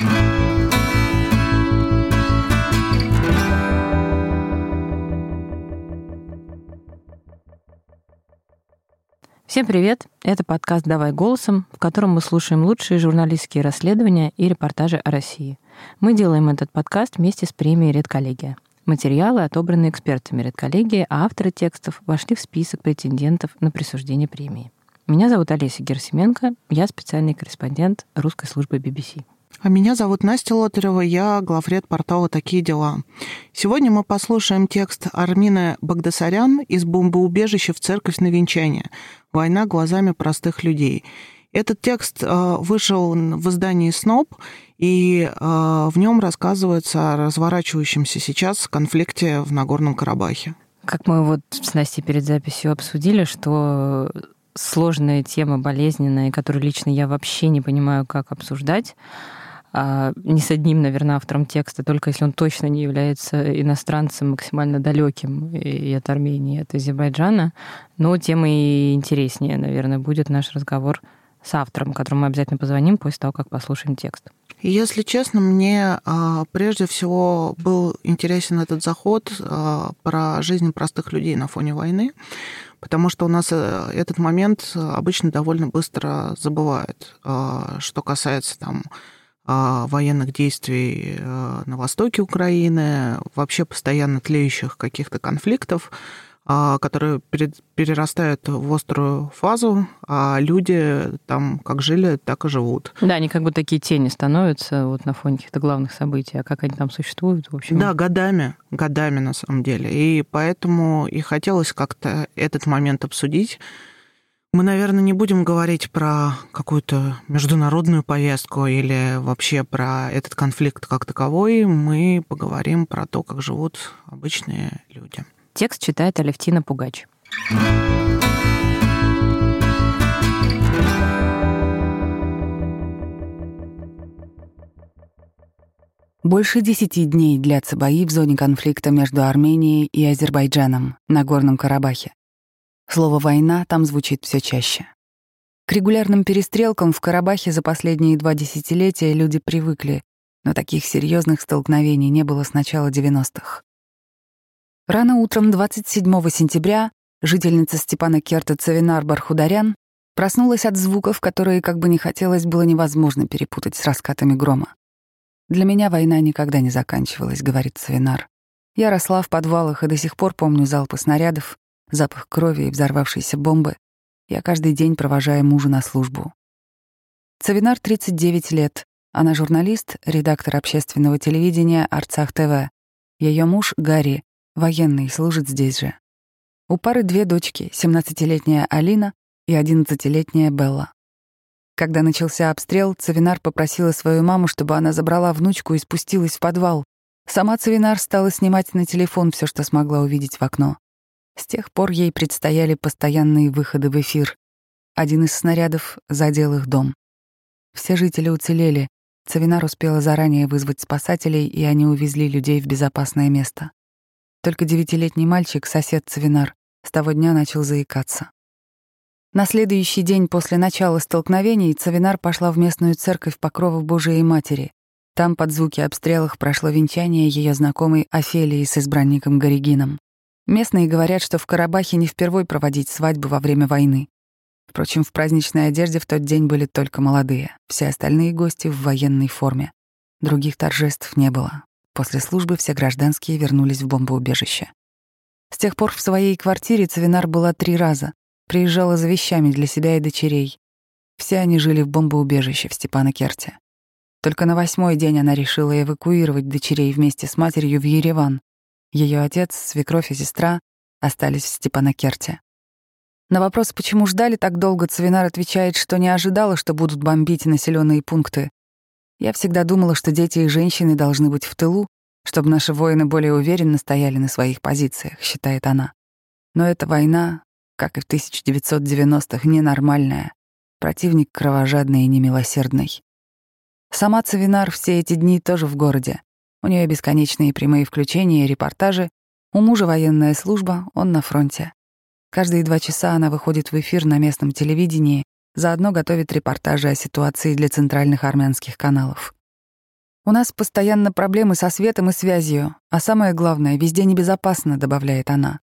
Всем привет! Это подкаст «Давай голосом», в котором мы слушаем лучшие журналистские расследования и репортажи о России. Мы делаем этот подкаст вместе с премией «Редколлегия». Материалы отобраны экспертами редколлегии, а авторы текстов вошли в список претендентов на присуждение премии. Меня зовут Олеся Герсименко, я специальный корреспондент русской службы BBC. А меня зовут Настя Лотарева, я главред портала «Такие дела». Сегодня мы послушаем текст Армины Багдасарян из бомбоубежища в церковь на венчание «Война глазами простых людей». Этот текст э, вышел в издании «СНОП», и э, в нем рассказывается о разворачивающемся сейчас конфликте в Нагорном Карабахе. Как мы вот с Настей перед записью обсудили, что сложная тема, болезненная, которую лично я вообще не понимаю, как обсуждать, а не с одним, наверное, автором текста, только если он точно не является иностранцем максимально далеким и от Армении, и от Азербайджана. Но тем и интереснее, наверное, будет наш разговор с автором, которому мы обязательно позвоним после того, как послушаем текст. Если честно, мне а, прежде всего был интересен этот заход а, про жизнь простых людей на фоне войны, потому что у нас э, этот момент обычно довольно быстро забывают. А, что касается там военных действий э, на востоке Украины, вообще постоянно тлеющих каких-то конфликтов, а, которые перерастают в острую фазу, а люди там как жили, так и живут. Да, они как бы такие тени становятся вот на фоне каких-то главных событий, а как они там существуют, в общем. Да, годами, годами на самом деле. И поэтому и хотелось как-то этот момент обсудить. Мы, наверное, не будем говорить про какую-то международную повестку или вообще про этот конфликт как таковой. Мы поговорим про то, как живут обычные люди. Текст читает Алевтина Пугач. Больше десяти дней длятся бои в зоне конфликта между Арменией и Азербайджаном на Горном Карабахе. Слово «война» там звучит все чаще. К регулярным перестрелкам в Карабахе за последние два десятилетия люди привыкли, но таких серьезных столкновений не было с начала 90-х. Рано утром 27 сентября жительница Степана Керта Цавинар Бархударян проснулась от звуков, которые, как бы не хотелось, было невозможно перепутать с раскатами грома. «Для меня война никогда не заканчивалась», — говорит Цавинар. «Я росла в подвалах и до сих пор помню залпы снарядов, запах крови и взорвавшейся бомбы. Я каждый день провожаю мужа на службу». Цавинар 39 лет. Она журналист, редактор общественного телевидения «Арцах ТВ». Ее муж, Гарри, Военный, служит здесь же. У пары две дочки, 17-летняя Алина и 11-летняя Белла. Когда начался обстрел, Цавинар попросила свою маму, чтобы она забрала внучку и спустилась в подвал. Сама Цавинар стала снимать на телефон все, что смогла увидеть в окно. С тех пор ей предстояли постоянные выходы в эфир. Один из снарядов задел их дом. Все жители уцелели. Цавинар успела заранее вызвать спасателей, и они увезли людей в безопасное место. Только девятилетний мальчик, сосед Цвинар, с того дня начал заикаться. На следующий день после начала столкновений Цавинар пошла в местную церковь Покрова Божией Матери. Там под звуки обстрелов прошло венчание ее знакомой Офелии с избранником Горигином. Местные говорят, что в Карабахе не впервой проводить свадьбы во время войны. Впрочем, в праздничной одежде в тот день были только молодые, все остальные гости в военной форме. Других торжеств не было. После службы все гражданские вернулись в бомбоубежище. С тех пор в своей квартире Цавинар была три раза. Приезжала за вещами для себя и дочерей. Все они жили в бомбоубежище в Степанакерте. Только на восьмой день она решила эвакуировать дочерей вместе с матерью в Ереван. Ее отец, свекровь и сестра остались в Степанакерте. На вопрос, почему ждали так долго, Цвинар отвечает, что не ожидала, что будут бомбить населенные пункты. Я всегда думала, что дети и женщины должны быть в тылу, чтобы наши воины более уверенно стояли на своих позициях, считает она. Но эта война, как и в 1990-х, ненормальная. Противник кровожадный и немилосердный. Сама Цавинар все эти дни тоже в городе. У нее бесконечные прямые включения и репортажи. У мужа военная служба, он на фронте. Каждые два часа она выходит в эфир на местном телевидении Заодно готовит репортажи о ситуации для центральных армянских каналов. У нас постоянно проблемы со светом и связью, а самое главное, везде небезопасно, добавляет она.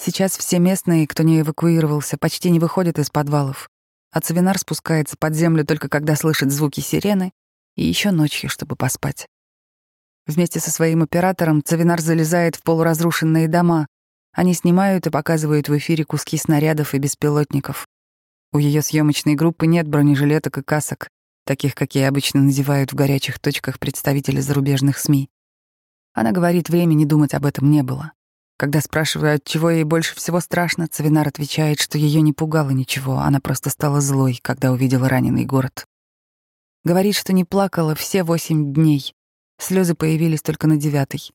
Сейчас все местные, кто не эвакуировался, почти не выходят из подвалов. А Цавинар спускается под землю только когда слышит звуки сирены и еще ночью, чтобы поспать. Вместе со своим оператором Цавинар залезает в полуразрушенные дома. Они снимают и показывают в эфире куски снарядов и беспилотников. У ее съемочной группы нет бронежилеток и касок таких, какие обычно надевают в горячих точках представители зарубежных СМИ. Она говорит, времени думать об этом не было. Когда спрашиваю, от чего ей больше всего страшно, Цавинар отвечает, что ее не пугало ничего, она просто стала злой, когда увидела раненый город. Говорит, что не плакала все восемь дней. Слезы появились только на девятый.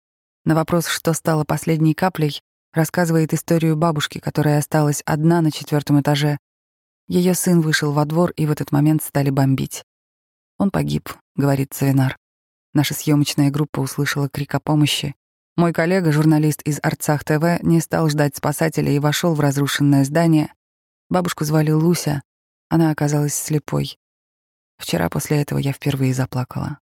На вопрос, что стало последней каплей, рассказывает историю бабушки, которая осталась одна на четвертом этаже. Ее сын вышел во двор, и в этот момент стали бомбить. «Он погиб», — говорит Цавинар. Наша съемочная группа услышала крик о помощи. Мой коллега, журналист из Арцах ТВ, не стал ждать спасателя и вошел в разрушенное здание. Бабушку звали Луся. Она оказалась слепой. Вчера после этого я впервые заплакала.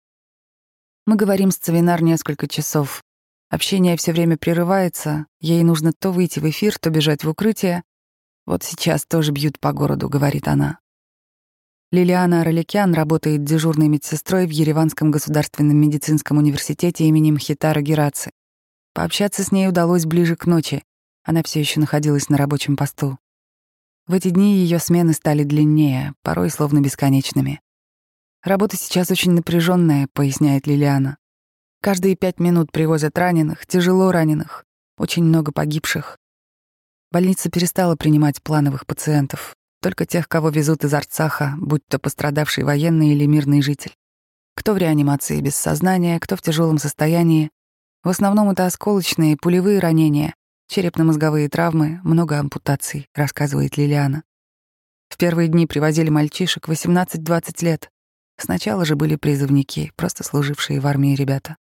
Мы говорим с Цавинар несколько часов. Общение все время прерывается. Ей нужно то выйти в эфир, то бежать в укрытие. Вот сейчас тоже бьют по городу, говорит она. Лилиана Араликян работает дежурной медсестрой в Ереванском государственном медицинском университете имени Мхитара Гераци. Пообщаться с ней удалось ближе к ночи. Она все еще находилась на рабочем посту. В эти дни ее смены стали длиннее, порой словно бесконечными. Работа сейчас очень напряженная, поясняет Лилиана. Каждые пять минут привозят раненых, тяжело раненых, очень много погибших. Больница перестала принимать плановых пациентов, только тех, кого везут из Арцаха, будь то пострадавший военный или мирный житель. Кто в реанимации без сознания, кто в тяжелом состоянии. В основном это осколочные, пулевые ранения, черепно-мозговые травмы, много ампутаций, рассказывает Лилиана. В первые дни привозили мальчишек 18-20 лет. Сначала же были призывники, просто служившие в армии ребята.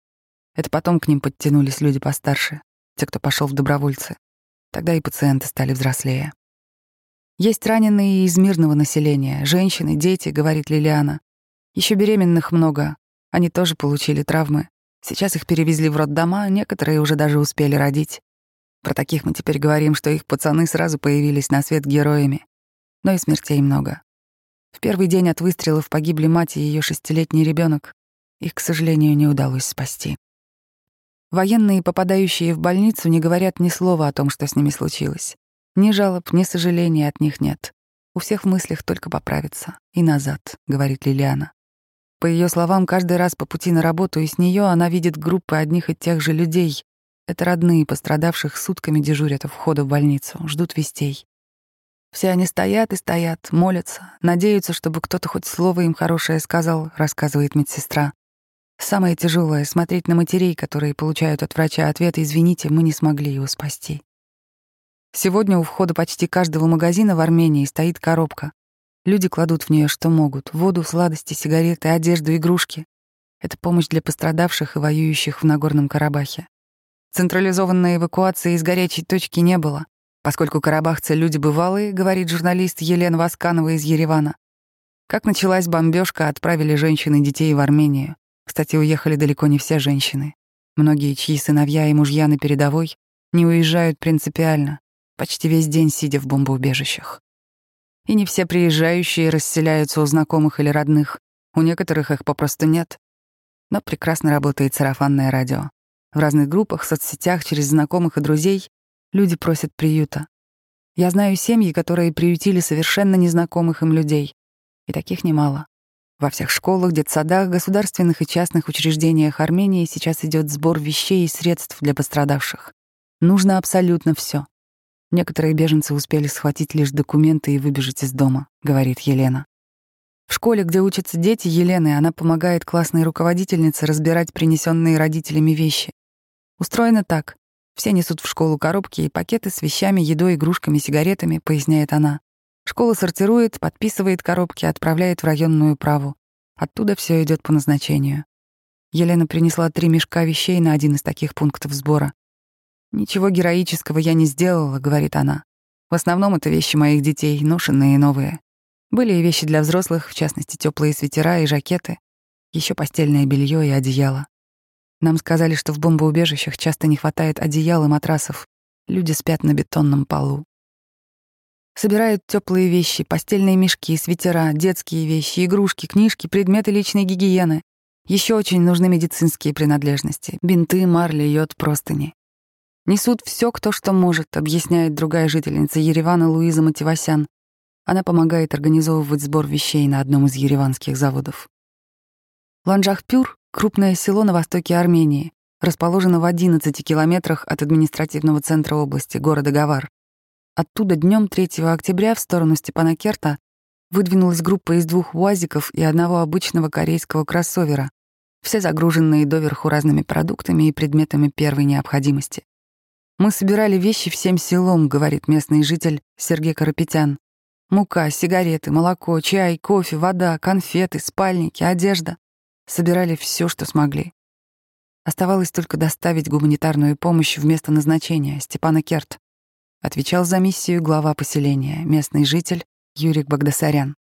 Это потом к ним подтянулись люди постарше, те, кто пошел в добровольцы. Тогда и пациенты стали взрослее. Есть раненые из мирного населения, женщины, дети, говорит Лилиана. Еще беременных много, они тоже получили травмы. Сейчас их перевезли в роддома, некоторые уже даже успели родить. Про таких мы теперь говорим, что их пацаны сразу появились на свет героями. Но и смертей много. В первый день от выстрелов погибли мать и ее шестилетний ребенок. Их, к сожалению, не удалось спасти. Военные, попадающие в больницу, не говорят ни слова о том, что с ними случилось. Ни жалоб, ни сожалений от них нет. У всех в мыслях только поправиться. И назад, говорит Лилиана. По ее словам, каждый раз по пути на работу и с нее она видит группы одних и тех же людей. Это родные пострадавших сутками дежурят у входа в больницу, ждут вестей. Все они стоят и стоят, молятся, надеются, чтобы кто-то хоть слово им хорошее сказал, рассказывает медсестра. Самое тяжелое — смотреть на матерей, которые получают от врача ответ «Извините, мы не смогли его спасти». Сегодня у входа почти каждого магазина в Армении стоит коробка. Люди кладут в нее что могут — воду, сладости, сигареты, одежду, игрушки. Это помощь для пострадавших и воюющих в Нагорном Карабахе. Централизованной эвакуации из горячей точки не было, поскольку карабахцы — люди бывалые, говорит журналист Елена Васканова из Еревана. Как началась бомбежка, отправили женщин и детей в Армению. Кстати, уехали далеко не все женщины. Многие, чьи сыновья и мужья на передовой, не уезжают принципиально почти весь день сидя в бомбоубежищах. И не все приезжающие расселяются у знакомых или родных, у некоторых их попросту нет. Но прекрасно работает сарафанное радио. В разных группах, соцсетях, через знакомых и друзей люди просят приюта. Я знаю семьи, которые приютили совершенно незнакомых им людей. И таких немало. Во всех школах, детсадах, государственных и частных учреждениях Армении сейчас идет сбор вещей и средств для пострадавших. Нужно абсолютно все. Некоторые беженцы успели схватить лишь документы и выбежать из дома, говорит Елена. В школе, где учатся дети Елены, она помогает классной руководительнице разбирать принесенные родителями вещи. Устроено так. Все несут в школу коробки и пакеты с вещами, едой, игрушками, сигаретами, поясняет она. Школа сортирует, подписывает коробки, отправляет в районную праву. Оттуда все идет по назначению. Елена принесла три мешка вещей на один из таких пунктов сбора. «Ничего героического я не сделала», — говорит она. «В основном это вещи моих детей, ношенные и новые. Были и вещи для взрослых, в частности, теплые свитера и жакеты. Еще постельное белье и одеяло. Нам сказали, что в бомбоубежищах часто не хватает одеял и матрасов. Люди спят на бетонном полу. Собирают теплые вещи, постельные мешки, свитера, детские вещи, игрушки, книжки, предметы личной гигиены. Еще очень нужны медицинские принадлежности — бинты, марли, йод, простыни. Несут все, кто что может, объясняет другая жительница Еревана Луиза Мативасян. Она помогает организовывать сбор вещей на одном из ереванских заводов. Ланжахпюр — крупное село на востоке Армении, расположено в 11 километрах от административного центра области, города Гавар. Оттуда днем 3 октября в сторону Степанакерта выдвинулась группа из двух УАЗиков и одного обычного корейского кроссовера, все загруженные доверху разными продуктами и предметами первой необходимости. «Мы собирали вещи всем селом», — говорит местный житель Сергей Карапетян. «Мука, сигареты, молоко, чай, кофе, вода, конфеты, спальники, одежда. Собирали все, что смогли. Оставалось только доставить гуманитарную помощь в место назначения, Степана Керт. Отвечал за миссию глава поселения, местный житель Юрик Багдасарян.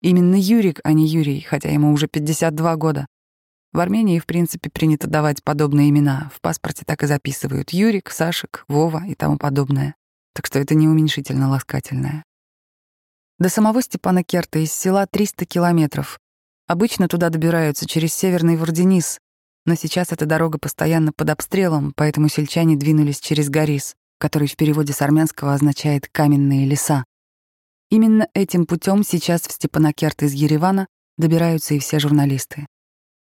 Именно Юрик, а не Юрий, хотя ему уже 52 года. В Армении, в принципе, принято давать подобные имена. В паспорте так и записывают Юрик, Сашек, Вова и тому подобное. Так что это не уменьшительно ласкательное. До самого Степана Керта из села 300 километров. Обычно туда добираются через Северный Варденис, но сейчас эта дорога постоянно под обстрелом, поэтому сельчане двинулись через Горис, который в переводе с армянского означает «каменные леса». Именно этим путем сейчас в Степанакерт из Еревана добираются и все журналисты.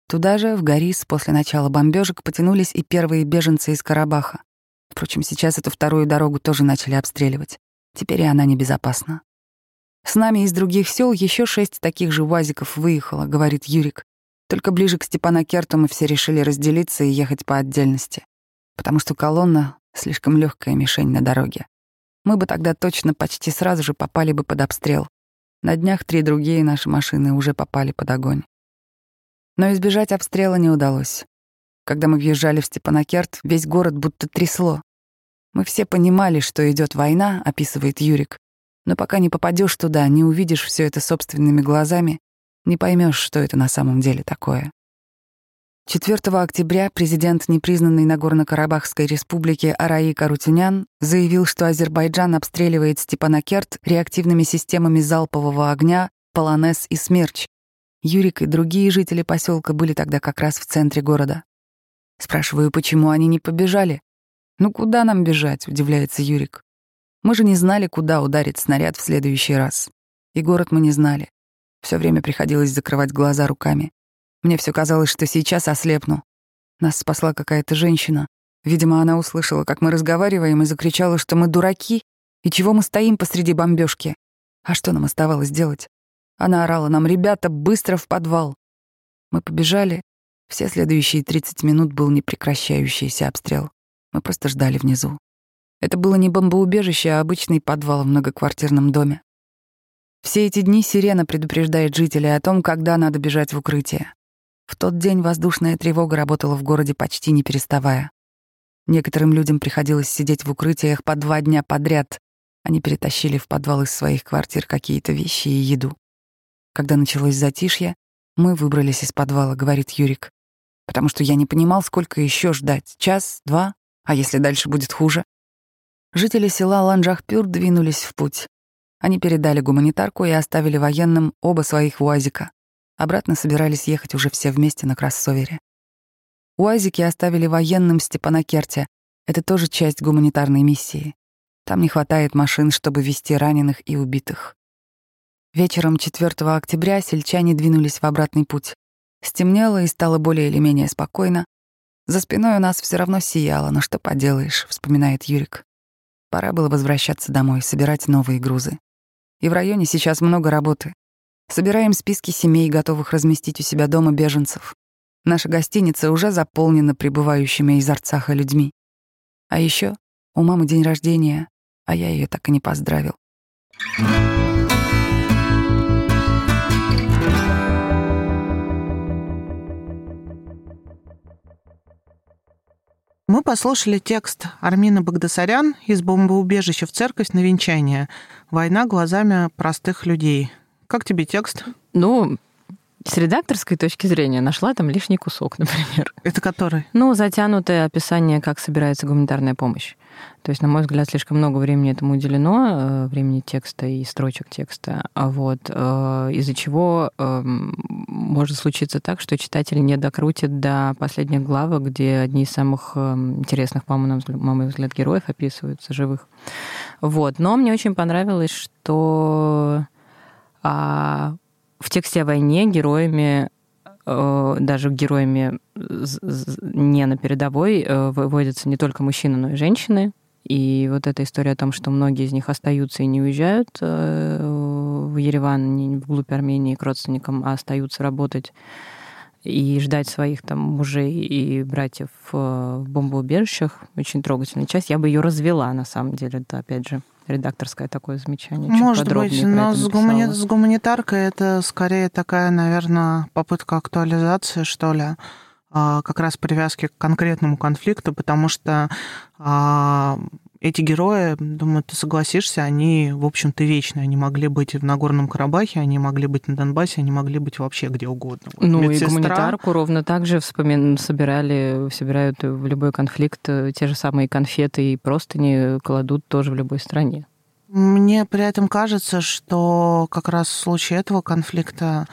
Туда же, в Горис, после начала бомбежек потянулись и первые беженцы из Карабаха. Впрочем, сейчас эту вторую дорогу тоже начали обстреливать. Теперь и она небезопасна. С нами из других сел еще шесть таких же УАЗиков выехало, говорит Юрик. Только ближе к Степанакерту мы все решили разделиться и ехать по отдельности, потому что колонна — слишком легкая мишень на дороге. Мы бы тогда точно почти сразу же попали бы под обстрел. На днях три другие наши машины уже попали под огонь. Но избежать обстрела не удалось. Когда мы въезжали в Степанакерт, весь город будто трясло. Мы все понимали, что идет война, описывает Юрик. Но пока не попадешь туда, не увидишь все это собственными глазами, не поймешь, что это на самом деле такое. 4 октября президент непризнанной Нагорно-Карабахской республики Араи Карутюнян заявил, что Азербайджан обстреливает Степанакерт реактивными системами залпового огня «Полонез» и «Смерч», Юрик и другие жители поселка были тогда как раз в центре города. Спрашиваю, почему они не побежали? «Ну куда нам бежать?» — удивляется Юрик. «Мы же не знали, куда ударит снаряд в следующий раз. И город мы не знали. Все время приходилось закрывать глаза руками. Мне все казалось, что сейчас ослепну. Нас спасла какая-то женщина. Видимо, она услышала, как мы разговариваем, и закричала, что мы дураки, и чего мы стоим посреди бомбежки. А что нам оставалось делать? Она орала нам, ребята, быстро в подвал. Мы побежали. Все следующие 30 минут был непрекращающийся обстрел. Мы просто ждали внизу. Это было не бомбоубежище, а обычный подвал в многоквартирном доме. Все эти дни сирена предупреждает жителей о том, когда надо бежать в укрытие. В тот день воздушная тревога работала в городе почти не переставая. Некоторым людям приходилось сидеть в укрытиях по два дня подряд. Они перетащили в подвал из своих квартир какие-то вещи и еду. Когда началось затишье, мы выбрались из подвала, говорит Юрик. Потому что я не понимал, сколько еще ждать. Час, два, а если дальше будет хуже? Жители села Ланжахпюр двинулись в путь. Они передали гуманитарку и оставили военным оба своих УАЗика. Обратно собирались ехать уже все вместе на кроссовере. УАЗики оставили военным Степанакерте. Это тоже часть гуманитарной миссии. Там не хватает машин, чтобы везти раненых и убитых. Вечером 4 октября сельчане двинулись в обратный путь. Стемнело и стало более или менее спокойно. За спиной у нас все равно сияло, но что поделаешь, вспоминает Юрик. Пора было возвращаться домой, собирать новые грузы. И в районе сейчас много работы. Собираем списки семей, готовых разместить у себя дома беженцев. Наша гостиница уже заполнена прибывающими из Арцаха людьми. А еще у мамы день рождения, а я ее так и не поздравил. Мы послушали текст Армины Багдасарян из бомбоубежища в церковь на венчание. «Война глазами простых людей». Как тебе текст? Ну, с редакторской точки зрения нашла там лишний кусок, например. Это который? Ну, затянутое описание, как собирается гуманитарная помощь. То есть, на мой взгляд, слишком много времени этому уделено, э, времени текста и строчек текста, а вот, э, из-за чего эм, может случиться так, что читатель не докрутит до последних главок, где одни из самых эм, интересных, по моему взгляд, героев описываются, живых. Вот. Но мне очень понравилось, что а, в тексте о войне героями э, даже героями не на передовой выводятся не только мужчины, но и женщины. И вот эта история о том, что многие из них остаются и не уезжают э, в Ереван, не вглубь Армении к родственникам, а остаются работать и ждать своих там мужей и братьев э, в бомбоубежищах. Очень трогательная часть. Я бы ее развела, на самом деле. Это, опять же, редакторское такое замечание. Может быть, но с, гумани... с гуманитаркой это скорее такая, наверное, попытка актуализации, что ли а, как раз привязки к конкретному конфликту, потому что а, эти герои, думаю, ты согласишься, они, в общем-то, вечные. Они могли быть в Нагорном Карабахе, они могли быть на Донбассе, они могли быть вообще где угодно. Вот ну медсестра... и гуманитарку ровно так же вспомин... собирали, собирают в любой конфликт э, те же самые конфеты и простыни кладут тоже в любой стране. Мне при этом кажется, что как раз в случае этого конфликта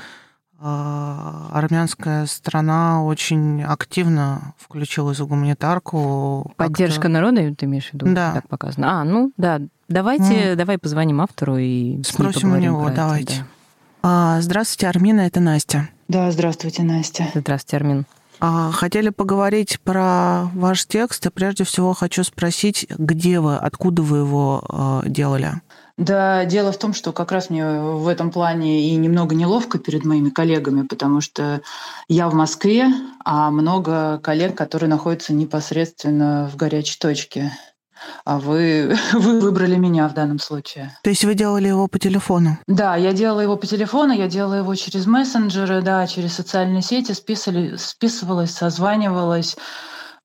армянская страна очень активно включилась в гуманитарку. Поддержка народа, ты имеешь в виду? Да. Так показано. А, ну да. Давайте, mm. давай позвоним автору и спросим у него. Давайте. Это, да. Здравствуйте, Армина, это Настя. Да, здравствуйте, Настя. Здравствуйте, Армин. А, хотели поговорить про ваш текст, и прежде всего хочу спросить, где вы, откуда вы его а, делали? Да, дело в том, что как раз мне в этом плане и немного неловко перед моими коллегами, потому что я в Москве, а много коллег, которые находятся непосредственно в горячей точке. А вы, вы выбрали меня в данном случае. То есть вы делали его по телефону? Да, я делала его по телефону, я делала его через мессенджеры, да, через социальные сети, списывали, списывалась, созванивалась,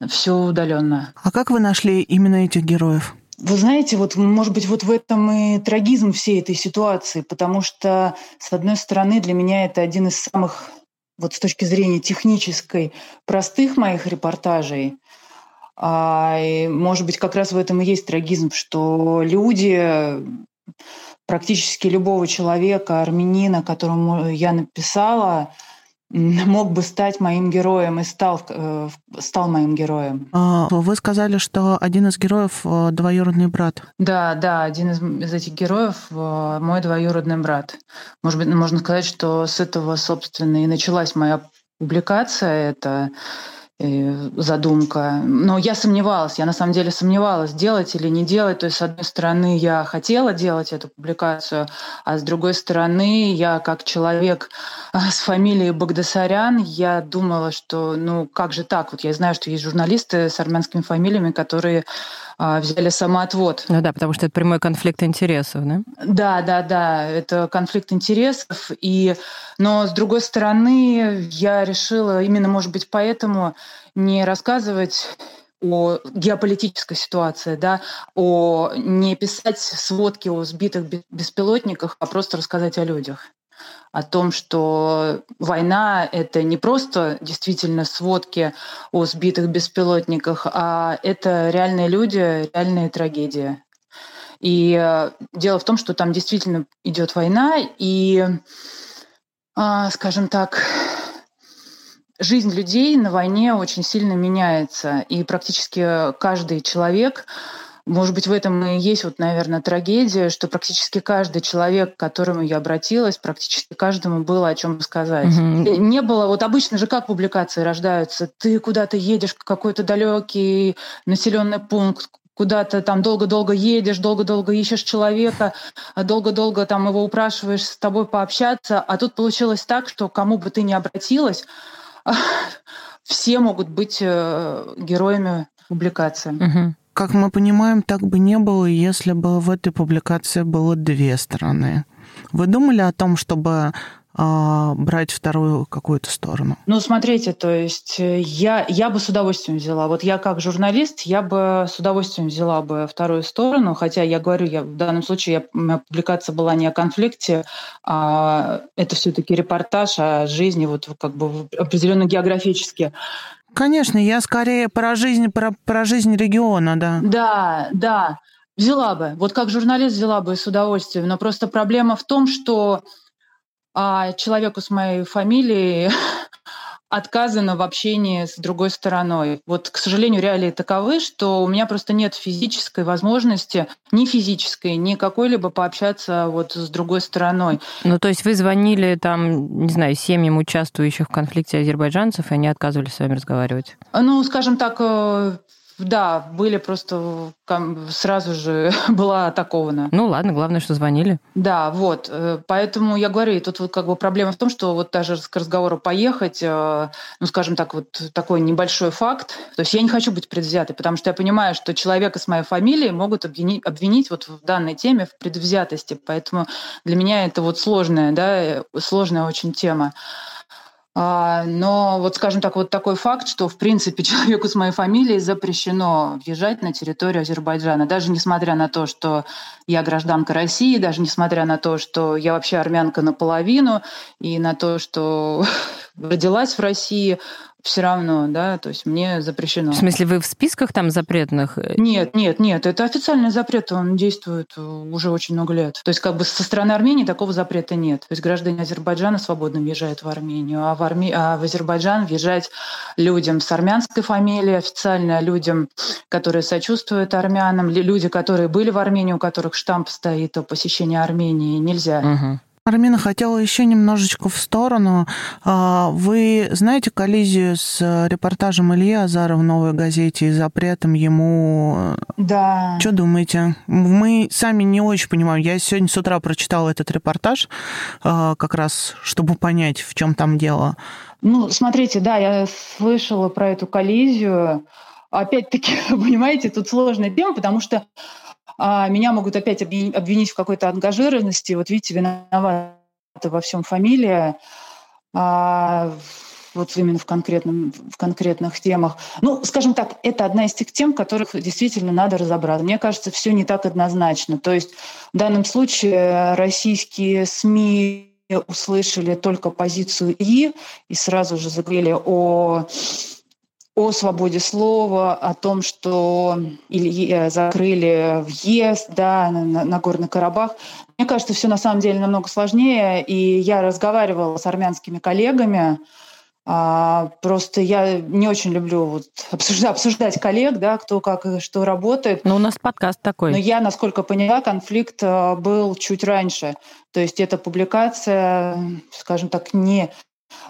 все удаленно. А как вы нашли именно этих героев? Вы знаете, вот, может быть, вот в этом и трагизм всей этой ситуации, потому что, с одной стороны, для меня это один из самых, вот с точки зрения технической, простых моих репортажей. А, и, может быть, как раз в этом и есть трагизм, что люди, практически любого человека, армянина, которому я написала, мог бы стать моим героем и стал, э, стал моим героем. А, вы сказали, что один из героев э, двоюродный брат. Да, да, один из, из этих героев э, мой двоюродный брат. Может быть, можно сказать, что с этого, собственно, и началась моя публикация. Это задумка. Но я сомневалась, я на самом деле сомневалась, делать или не делать. То есть, с одной стороны, я хотела делать эту публикацию, а с другой стороны, я как человек а, с фамилией Багдасарян, я думала, что ну как же так? Вот я знаю, что есть журналисты с армянскими фамилиями, которые взяли самоотвод. Ну да, потому что это прямой конфликт интересов, да? Да, да, да, это конфликт интересов. И, но с другой стороны, я решила именно, может быть, поэтому не рассказывать о геополитической ситуации, да, о не писать сводки о сбитых беспилотниках, а просто рассказать о людях о том, что война — это не просто действительно сводки о сбитых беспилотниках, а это реальные люди, реальные трагедии. И э, дело в том, что там действительно идет война, и, а, скажем так, жизнь людей на войне очень сильно меняется, и практически каждый человек может быть, в этом и есть, вот, наверное, трагедия, что практически каждый человек, к которому я обратилась, практически каждому было о чем сказать. Угу. Не было, вот обычно же как публикации рождаются? Ты куда-то едешь какой-то далекий населенный пункт, куда-то там долго-долго едешь, долго-долго ищешь человека, а долго-долго там его упрашиваешь с тобой пообщаться, а тут получилось так, что кому бы ты ни обратилась, все могут быть э, героями публикации. Угу. Как мы понимаем, так бы не было, если бы в этой публикации было две стороны. Вы думали о том, чтобы а, брать вторую какую-то сторону? Ну, смотрите, то есть э, я, я бы с удовольствием взяла. Вот я как журналист, я бы с удовольствием взяла бы вторую сторону, хотя я говорю, я, в данном случае я, моя публикация была не о конфликте, а это все таки репортаж о жизни вот как бы определенно географически. Конечно, я скорее про жизнь, про, про жизнь региона, да. Да, да. Взяла бы. Вот как журналист взяла бы с удовольствием. Но просто проблема в том, что а человеку с моей фамилией отказано в общении с другой стороной. Вот, к сожалению, реалии таковы, что у меня просто нет физической возможности, ни физической, ни какой-либо пообщаться вот с другой стороной. Ну, то есть вы звонили там, не знаю, семьям участвующих в конфликте азербайджанцев, и они отказывались с вами разговаривать? Ну, скажем так, э, да, были просто сразу же была атакована. Ну ладно, главное, что звонили. Да, вот. Э, поэтому я говорю, и тут вот как бы проблема в том, что вот даже к разговору поехать, э, ну, скажем так, вот такой небольшой факт. То есть я не хочу быть предвзятой, потому что я понимаю, что человека с моей фамилией могут обвинить, обвинить вот в данной теме в предвзятости. Поэтому для меня это вот сложная, да, э, сложная очень тема. А, но вот, скажем так, вот такой факт, что, в принципе, человеку с моей фамилией запрещено въезжать на территорию Азербайджана, даже несмотря на то, что я гражданка России, даже несмотря на то, что я вообще армянка наполовину, и на то, что родилась в России, все равно, да, то есть мне запрещено. В смысле, вы в списках там запретных? Нет, нет, нет, это официальный запрет, он действует э, уже очень много лет. То есть как бы со стороны Армении такого запрета нет. То есть граждане Азербайджана свободно въезжают в Армению, а в, Арме... а в Азербайджан въезжать людям с армянской фамилией официально, людям, которые сочувствуют армянам, люди, которые были в Армении, у которых штамп стоит о посещении Армении, нельзя. Угу. Армина хотела еще немножечко в сторону. А, вы знаете коллизию с репортажем Ильи Азара в «Новой газете» и запретом ему? Да. Что думаете? Мы сами не очень понимаем. Я сегодня с утра прочитала этот репортаж, а, как раз, чтобы понять, в чем там дело. Ну, смотрите, да, я слышала про эту коллизию. Опять-таки, понимаете, тут сложная тема, потому что а меня могут опять обвинить в какой-то ангажированности. Вот видите, виновата во всем фамилия. А, вот именно в, конкретном, в конкретных темах. Ну, скажем так, это одна из тех тем, которых действительно надо разобраться. Мне кажется, все не так однозначно. То есть в данном случае российские СМИ услышали только позицию И и сразу же заговорили о о свободе слова, о том, что или э, закрыли въезд да, на, на Горный Карабах. Мне кажется, все на самом деле намного сложнее. И я разговаривала с армянскими коллегами. А, просто я не очень люблю вот обсуждать, обсуждать коллег, да, кто как и что работает. Но ну, у нас подкаст такой. Но я, насколько поняла, конфликт э, был чуть раньше. То есть эта публикация, скажем так, не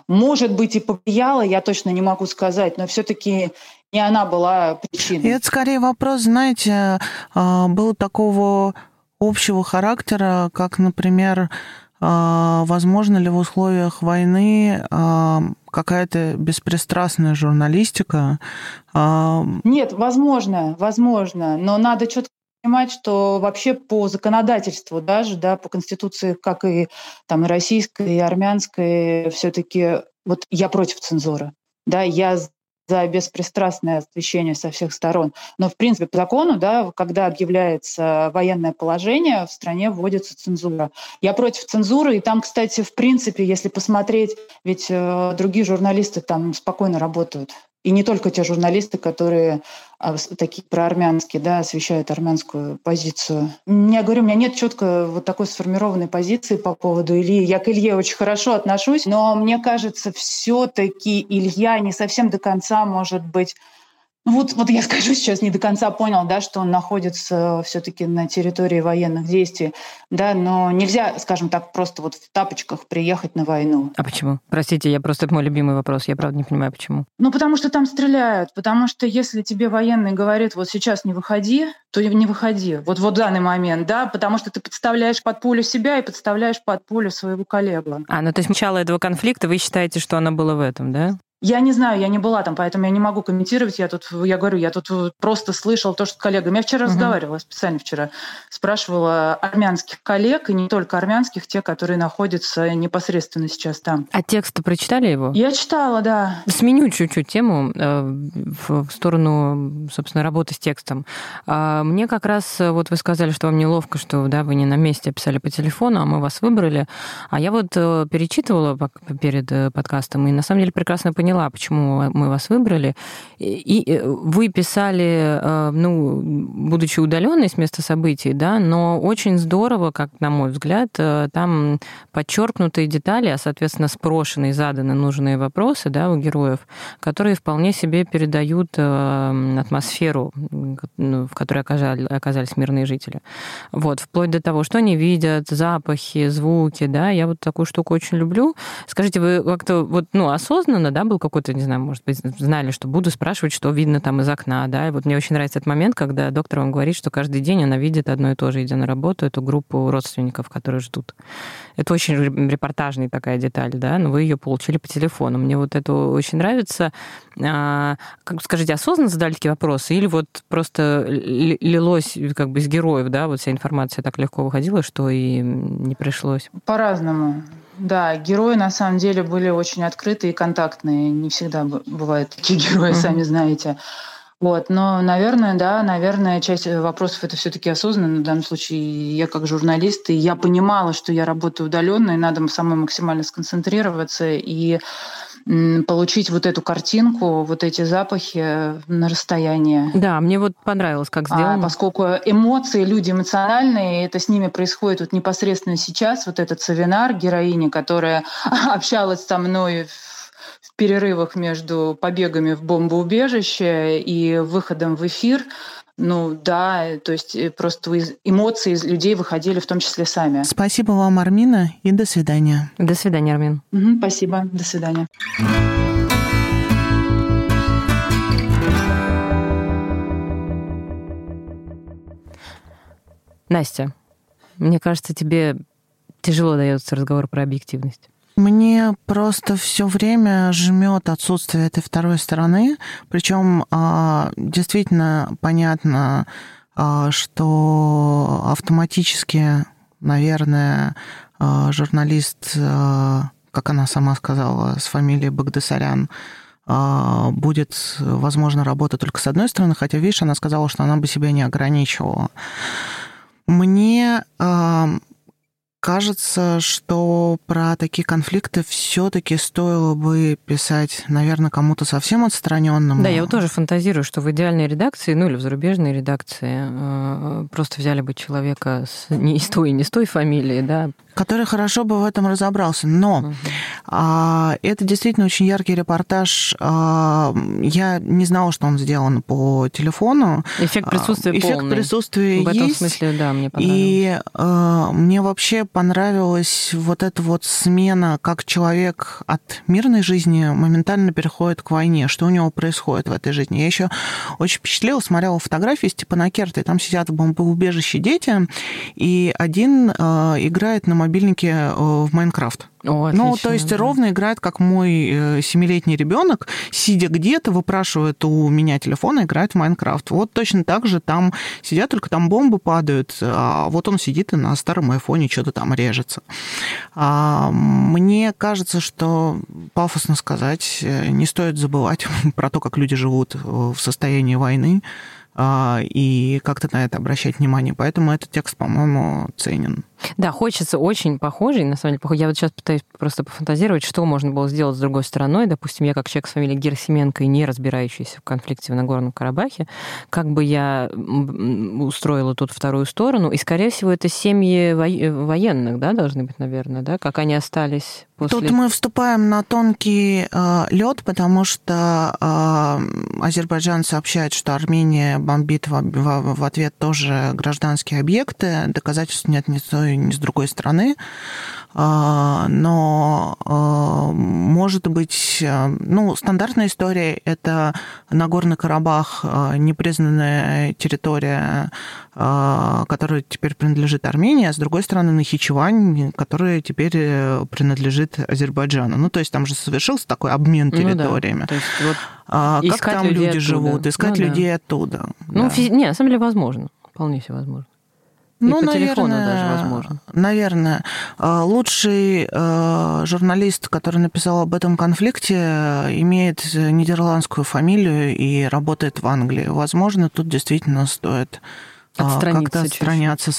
может быть, и повлияла, я точно не могу сказать, но все-таки не она была причиной. И это скорее вопрос, знаете, а, был такого общего характера, как, например, а, возможно ли в условиях войны а, какая-то беспристрастная журналистика? Нет, возможно, возможно, но надо четко понимать, что вообще по законодательству даже, да, по Конституции, как и там и российской, и армянской, все-таки вот я против цензуры. Да, я за беспристрастное освещение со всех сторон. Но, в принципе, по закону, да, когда объявляется военное положение, в стране вводится цензура. Я против цензуры, и там, кстати, в принципе, если посмотреть, ведь э, другие журналисты там спокойно работают. И не только те журналисты, которые а, такие проармянские, да, освещают армянскую позицию. Я говорю, у меня нет четко вот такой сформированной позиции по поводу Ильи. Я к Илье очень хорошо отношусь, но мне кажется, все-таки Илья не совсем до конца, может быть, ну вот, вот я скажу сейчас, не до конца понял, да, что он находится все-таки на территории военных действий, да, но нельзя, скажем так, просто вот в тапочках приехать на войну. А почему? Простите, я просто это мой любимый вопрос, я правда не понимаю, почему. Ну потому что там стреляют, потому что если тебе военный говорит, вот сейчас не выходи, то не выходи, вот в данный момент, да, потому что ты подставляешь под пулю себя и подставляешь под пулю своего коллегу. А, ну то есть начало этого конфликта, вы считаете, что оно было в этом, да? Я не знаю, я не была там, поэтому я не могу комментировать. Я тут, я говорю, я тут просто слышал то, что коллегами. Я вчера угу. разговаривала, специально вчера спрашивала армянских коллег, и не только армянских, те, которые находятся непосредственно сейчас там. А текст прочитали его? Я читала, да. Сменю чуть-чуть тему э, в сторону, собственно, работы с текстом. А, мне как раз, э, вот вы сказали, что вам неловко, что да, вы не на месте писали по телефону, а мы вас выбрали. А я вот э, перечитывала перед подкастом, и на самом деле прекрасно поняла, поняла, почему мы вас выбрали. И э, вы писали, э, ну, будучи удаленной с места событий, да, но очень здорово, как на мой взгляд, э, там подчеркнутые детали, а, соответственно, спрошенные, заданы нужные вопросы, да, у героев, которые вполне себе передают атмосферу, ну, в которой оказались мирные жители. Вот, вплоть до того, что они видят, запахи, звуки, да, я вот такую штуку очень люблю. Скажите, вы как-то вот, ну, осознанно, да, был какой-то, не знаю, может быть, знали, что буду спрашивать, что видно там из окна, да, и вот мне очень нравится этот момент, когда доктор вам говорит, что каждый день она видит одно и то же, идя на работу, эту группу родственников, которые ждут. Это очень репортажная такая деталь, да, но вы ее получили по телефону. Мне вот это очень нравится. А, как скажите, осознанно задали такие вопросы или вот просто лилось как бы из героев, да, вот вся информация так легко выходила, что и не пришлось? По-разному. Да, герои на самом деле были очень открытые и контактные. Не всегда бывают такие герои, сами знаете. Вот, но, наверное, да, наверное, часть вопросов это все-таки осознанно. В данном случае я как журналист, и я понимала, что я работаю удаленно, и надо самой максимально сконцентрироваться и получить вот эту картинку, вот эти запахи на расстоянии. Да, мне вот понравилось, как а сделано. А, поскольку эмоции, люди эмоциональные, это с ними происходит вот непосредственно сейчас. Вот этот Савинар, героиня, которая общалась со мной в перерывах между побегами в бомбоубежище и выходом в эфир – ну да, то есть э, просто эмоции из людей выходили в том числе сами. Спасибо вам, Армина, и до свидания. До свидания, Армин. Угу, спасибо, до свидания. Настя, мне кажется, тебе тяжело дается разговор про объективность. Мне просто все время жмет отсутствие этой второй стороны. Причем а, действительно понятно, а, что автоматически, наверное, а, журналист, как она сама сказала, с фамилией Багдасарян, будет, возможно, работать только с одной стороны, хотя, видишь, она сказала, что она бы себя не ограничивала. Мне кажется, что про такие конфликты все-таки стоило бы писать, наверное, кому-то совсем отстраненному. Да, я вот тоже фантазирую, что в идеальной редакции, ну или в зарубежной редакции, э, просто взяли бы человека с, не из той, не с той фамилии, да, который хорошо бы в этом разобрался. Но угу. а, это действительно очень яркий репортаж. А, я не знала, что он сделан по телефону. Эффект а, присутствия Эффект полный. присутствия В этом есть. смысле, да, мне понравилось. И а, мне вообще понравилась вот эта вот смена, как человек от мирной жизни моментально переходит к войне. Что у него происходит в этой жизни. Я еще очень впечатлила, смотрела фотографии Степана Керта, и там сидят в бомбоубежище дети, и один а, играет на мобильнике э, в Майнкрафт. О, отлично, ну, то есть да. ровно играет, как мой э, семилетний ребенок, сидя где-то, выпрашивает у меня телефон и играет в Майнкрафт. Вот точно так же там сидят, только там бомбы падают, а вот он сидит и на старом айфоне что-то там режется. А, мне кажется, что пафосно сказать, э, не стоит забывать про то, как люди живут в состоянии войны, и как-то на это обращать внимание. Поэтому этот текст, по-моему, ценен. Да, хочется очень похожий, на самом деле, похожий. Я вот сейчас пытаюсь просто пофантазировать, что можно было сделать с другой стороной. Допустим, я как человек с фамилией Герсименко и не разбирающийся в конфликте в Нагорном Карабахе, как бы я устроила тут вторую сторону. И, скорее всего, это семьи военных, да, должны быть, наверное, да, как они остались после... Тут мы вступаем на тонкий э, лед, потому что э, Азербайджан сообщает, что Армения бомбит в, в, в ответ тоже гражданские объекты. Доказательств нет ни с той, ни с другой стороны. А, но а, может быть, а, ну, стандартная история – это Нагорный Карабах, непризнанная территория, которая теперь принадлежит Армении, а с другой стороны Нахичевань, которая теперь принадлежит геноцид Азербайджана. Ну, то есть там же совершился такой обмен территориями. Ну, да. то есть, вот а, как там люди оттуда. живут, искать ну, людей да. оттуда. Ну, да. физи... не, на самом деле возможно. Вполне себе возможно. И ну, по наверное, телефону даже возможно. Наверное. А, лучший э, журналист, который написал об этом конфликте, имеет нидерландскую фамилию и работает в Англии. Возможно, тут действительно стоит отстраниться как-то отстраняться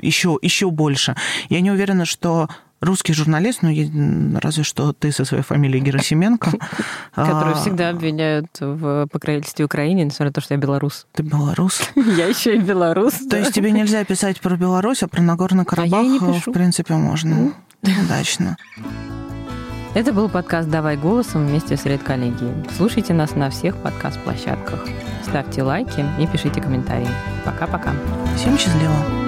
еще, еще больше. Я не уверена, что русский журналист, ну, разве что ты со своей фамилией Герасименко. Которую а, всегда обвиняют в покровительстве Украине, несмотря на то, что я белорус. Ты белорус? Я еще и белорус. То есть тебе нельзя писать про Беларусь, а про Нагорный а Карабах, в принципе, можно. Удачно. Это был подкаст «Давай голосом» вместе с редколлегией. Слушайте нас на всех подкаст-площадках. Ставьте лайки и пишите комментарии. Пока-пока. Всем счастливо.